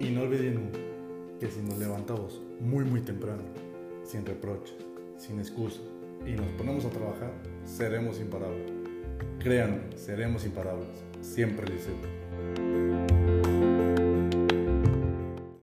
Y no olviden que si nos levantamos muy muy temprano, sin reproches, sin excusa, y nos ponemos a trabajar, seremos imparables. Créanme, seremos imparables. Siempre les digo.